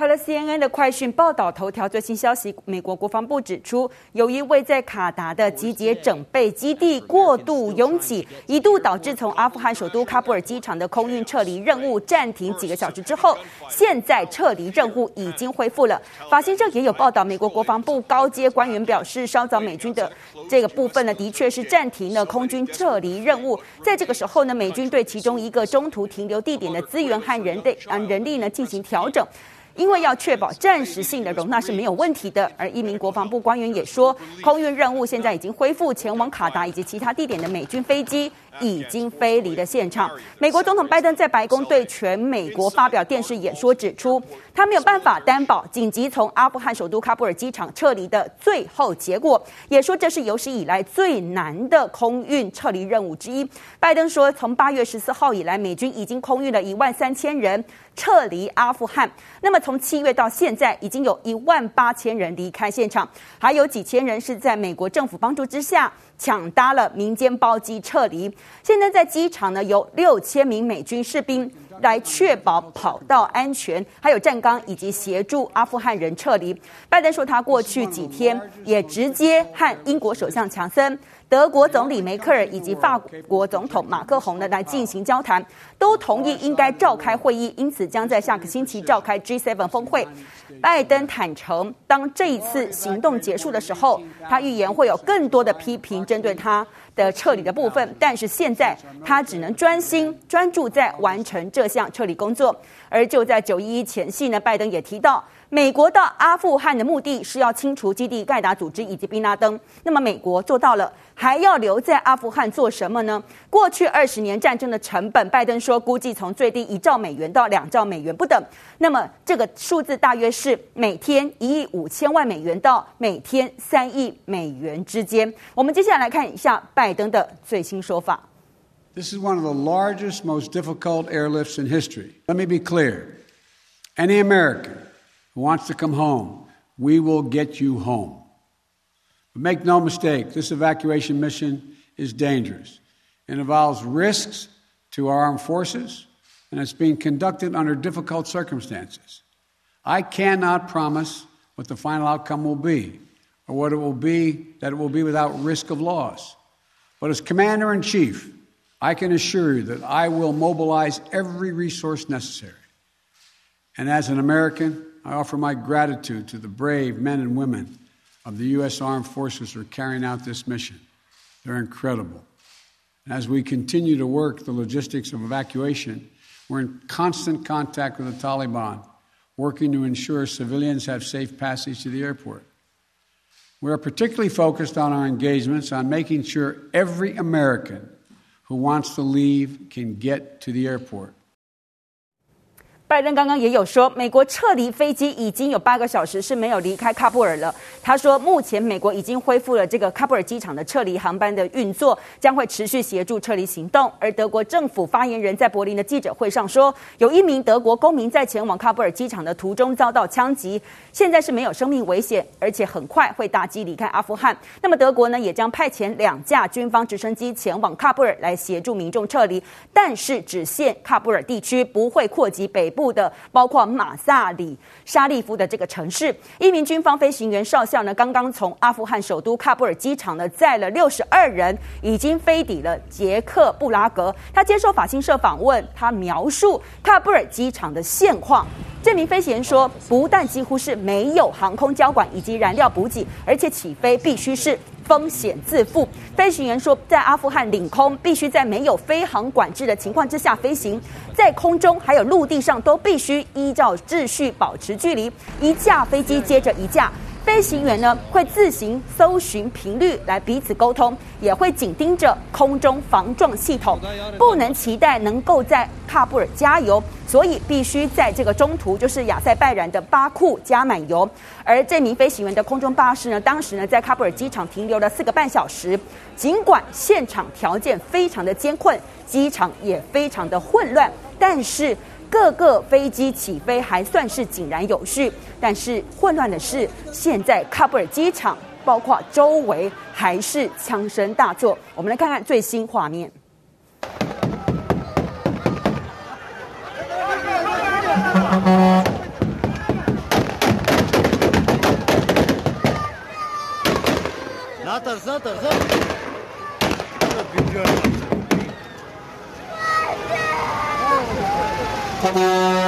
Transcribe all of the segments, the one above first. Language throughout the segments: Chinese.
好了，CNN 的快讯报道头条最新消息：美国国防部指出，由于位在卡达的集结整备基地过度拥挤，一度导致从阿富汗首都喀布尔机场的空运撤离任务暂停几个小时之后，现在撤离任务已经恢复了。法新社也有报道，美国国防部高阶官员表示，稍早美军的这个部分呢，的确是暂停了空军撤离任务。在这个时候呢，美军对其中一个中途停留地点的资源和人的啊人力呢进行调整。因为要确保暂时性的容纳是没有问题的，而一名国防部官员也说，空运任务现在已经恢复，前往卡达以及其他地点的美军飞机。已经飞离了现场。美国总统拜登在白宫对全美国发表电视演说，指出他没有办法担保紧急从阿富汗首都喀布尔机场撤离的最后结果，也说这是有史以来最难的空运撤离任务之一。拜登说，从八月十四号以来，美军已经空运了一万三千人。撤离阿富汗，那么从七月到现在，已经有一万八千人离开现场，还有几千人是在美国政府帮助之下抢搭了民间包机撤离。现在在机场呢，有六千名美军士兵来确保跑道安全，还有站岗以及协助阿富汗人撤离。拜登说，他过去几天也直接和英国首相强森。德国总理梅克尔以及法国总统马克宏呢来进行交谈，都同意应该召开会议，因此将在下个星期召开 G7 峰会。拜登坦诚，当这一次行动结束的时候，他预言会有更多的批评针对他的撤离的部分，但是现在他只能专心专注在完成这项撤离工作。而就在九一一前夕呢，拜登也提到。美国到阿富汗的目的是要清除基地盖达组织以及宾拉登。那么美国做到了，还要留在阿富汗做什么呢？过去二十年战争的成本，拜登说估计从最低一兆美元到两兆美元不等。那么这个数字大约是每天一亿五千万美元到每天三亿美元之间。我们接下来看一下拜登的最新说法。This is one of the largest, most difficult airlifts in history. Let me be clear. Any American who wants to come home, we will get you home. But make no mistake, this evacuation mission is dangerous. It involves risks to our armed forces, and it's being conducted under difficult circumstances. I cannot promise what the final outcome will be, or what it will be, that it will be without risk of loss. But as Commander in Chief, I can assure you that I will mobilize every resource necessary. And as an American, I offer my gratitude to the brave men and women of the U.S. Armed Forces are carrying out this mission. They're incredible. As we continue to work the logistics of evacuation, we're in constant contact with the Taliban, working to ensure civilians have safe passage to the airport. We are particularly focused on our engagements on making sure every American who wants to leave can get to the airport. 拜登刚刚也有说，美国撤离飞机已经有八个小时是没有离开喀布尔了。他说，目前美国已经恢复了这个喀布尔机场的撤离航班的运作，将会持续协助撤离行动。而德国政府发言人在柏林的记者会上说，有一名德国公民在前往喀布尔机场的途中遭到枪击，现在是没有生命危险，而且很快会搭机离开阿富汗。那么德国呢，也将派遣两架军方直升机前往喀布尔来协助民众撤离，但是只限喀布尔地区，不会扩及北部。部的包括马萨里、沙利夫的这个城市，一名军方飞行员少校呢，刚刚从阿富汗首都喀布尔机场呢载了六十二人，已经飞抵了捷克布拉格。他接受法新社访问，他描述喀布尔机场的现况。这名飞行员说，不但几乎是没有航空交管以及燃料补给，而且起飞必须是。风险自负。飞行员说，在阿富汗领空必须在没有飞航管制的情况之下飞行，在空中还有陆地上都必须依照秩序保持距离，一架飞机接着一架。飞行员呢会自行搜寻频率来彼此沟通，也会紧盯着空中防撞系统，不能期待能够在喀布尔加油，所以必须在这个中途，就是亚塞拜然的巴库加满油。而这名飞行员的空中巴士呢，当时呢在喀布尔机场停留了四个半小时，尽管现场条件非常的艰困，机场也非常的混乱，但是。各个飞机起飞还算是井然有序，但是混乱的是，现在喀布尔机场包括周围还是枪声大作。我们来看看最新画面。走走走走车。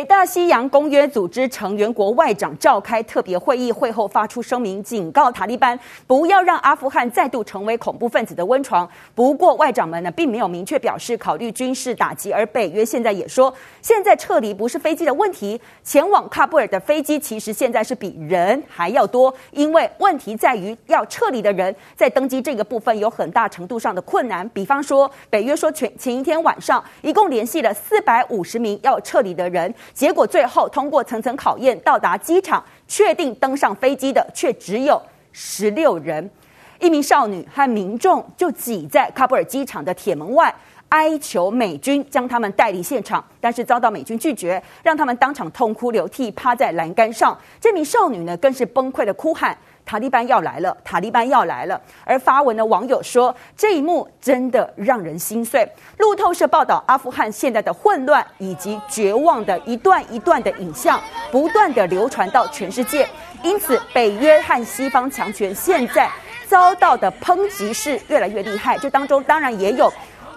北大西洋公约组织成员国外长召开特别会议，会后发出声明，警告塔利班不要让阿富汗再度成为恐怖分子的温床。不过，外长们呢并没有明确表示考虑军事打击，而北约现在也说，现在撤离不是飞机的问题，前往喀布尔的飞机其实现在是比人还要多，因为问题在于要撤离的人在登机这个部分有很大程度上的困难。比方说，北约说前前一天晚上一共联系了四百五十名要撤离的人。结果最后通过层层考验，到达机场，确定登上飞机的却只有十六人。一名少女和民众就挤在喀布尔机场的铁门外，哀求美军将他们带离现场，但是遭到美军拒绝，让他们当场痛哭流涕，趴在栏杆上。这名少女呢，更是崩溃的哭喊。塔利班要来了，塔利班要来了。而发文的网友说，这一幕真的让人心碎。路透社报道，阿富汗现在的混乱以及绝望的一段一段的影像，不断的流传到全世界。因此，北约和西方强权现在遭到的抨击是越来越厉害。这当中当然也有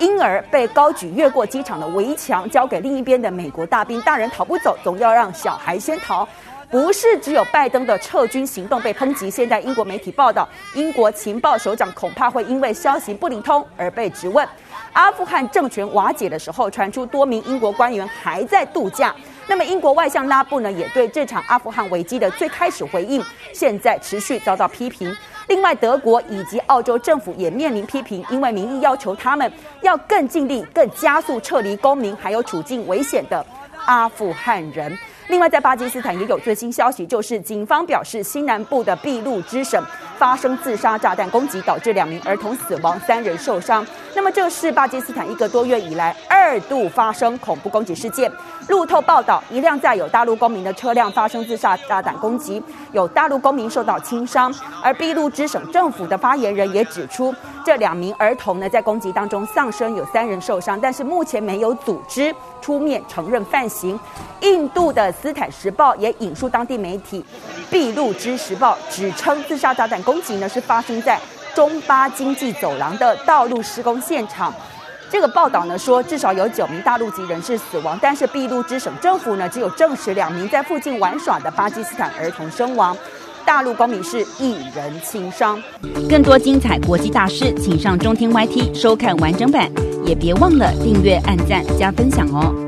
婴儿被高举越过机场的围墙，交给另一边的美国大兵。大人逃不走，总要让小孩先逃。不是只有拜登的撤军行动被抨击，现在英国媒体报道，英国情报首长恐怕会因为消息不灵通而被质问。阿富汗政权瓦解的时候，传出多名英国官员还在度假。那么，英国外相拉布呢，也对这场阿富汗危机的最开始回应，现在持续遭到批评。另外，德国以及澳洲政府也面临批评，因为民意要求他们要更尽力、更加速撤离公民还有处境危险的阿富汗人。另外，在巴基斯坦也有最新消息，就是警方表示，西南部的俾路支省发生自杀炸弹攻击，导致两名儿童死亡，三人受伤。那么，这是巴基斯坦一个多月以来二度发生恐怖攻击事件。路透报道，一辆载有大陆公民的车辆发生自杀炸弹攻击，有大陆公民受到轻伤。而俾路支省政府的发言人也指出，这两名儿童呢，在攻击当中丧生，有三人受伤，但是目前没有组织出面承认犯行。印度的斯坦时报也引述当地媒体《俾路支时报》，指称自杀炸弹攻击呢是发生在中巴经济走廊的道路施工现场。这个报道呢说，至少有九名大陆籍人士死亡，但是俾路支省政府呢只有证实两名在附近玩耍的巴基斯坦儿童身亡，大陆公民是一人轻伤。更多精彩国际大事，请上中天 YT 收看完整版，也别忘了订阅、按赞、加分享哦。